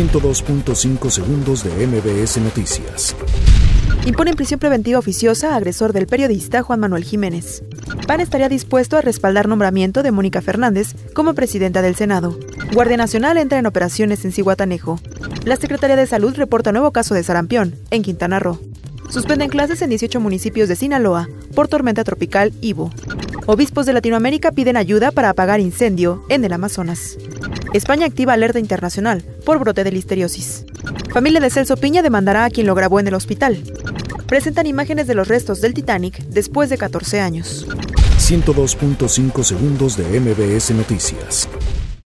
102.5 segundos de MBS Noticias. Imponen prisión preventiva oficiosa a agresor del periodista Juan Manuel Jiménez. PAN estaría dispuesto a respaldar nombramiento de Mónica Fernández como presidenta del Senado. Guardia Nacional entra en operaciones en Cihuatanejo. La Secretaría de Salud reporta nuevo caso de sarampión en Quintana Roo. Suspenden clases en 18 municipios de Sinaloa por tormenta tropical Ivo. Obispos de Latinoamérica piden ayuda para apagar incendio en el Amazonas. España activa alerta internacional por brote de listeriosis. Familia de Celso Piña demandará a quien lo grabó en el hospital. Presentan imágenes de los restos del Titanic después de 14 años. 102.5 segundos de MBS Noticias.